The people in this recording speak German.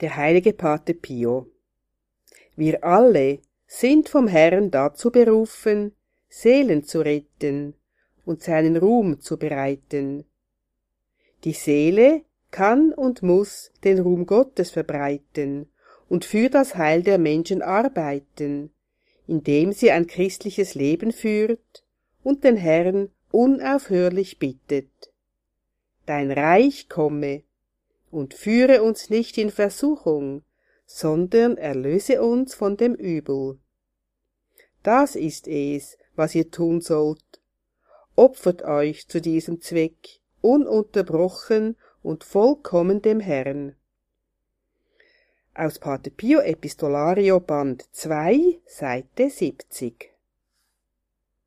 Der heilige Pate Pio. Wir alle sind vom Herrn dazu berufen, Seelen zu retten und seinen Ruhm zu bereiten. Die Seele kann und muss den Ruhm Gottes verbreiten und für das Heil der Menschen arbeiten, indem sie ein christliches Leben führt und den Herrn unaufhörlich bittet. Dein Reich komme und führe uns nicht in Versuchung, sondern erlöse uns von dem Übel. Das ist es, was ihr tun sollt. Opfert euch zu diesem Zweck, ununterbrochen und vollkommen dem Herrn. Aus Pater Pio Epistolario Band 2, Seite 70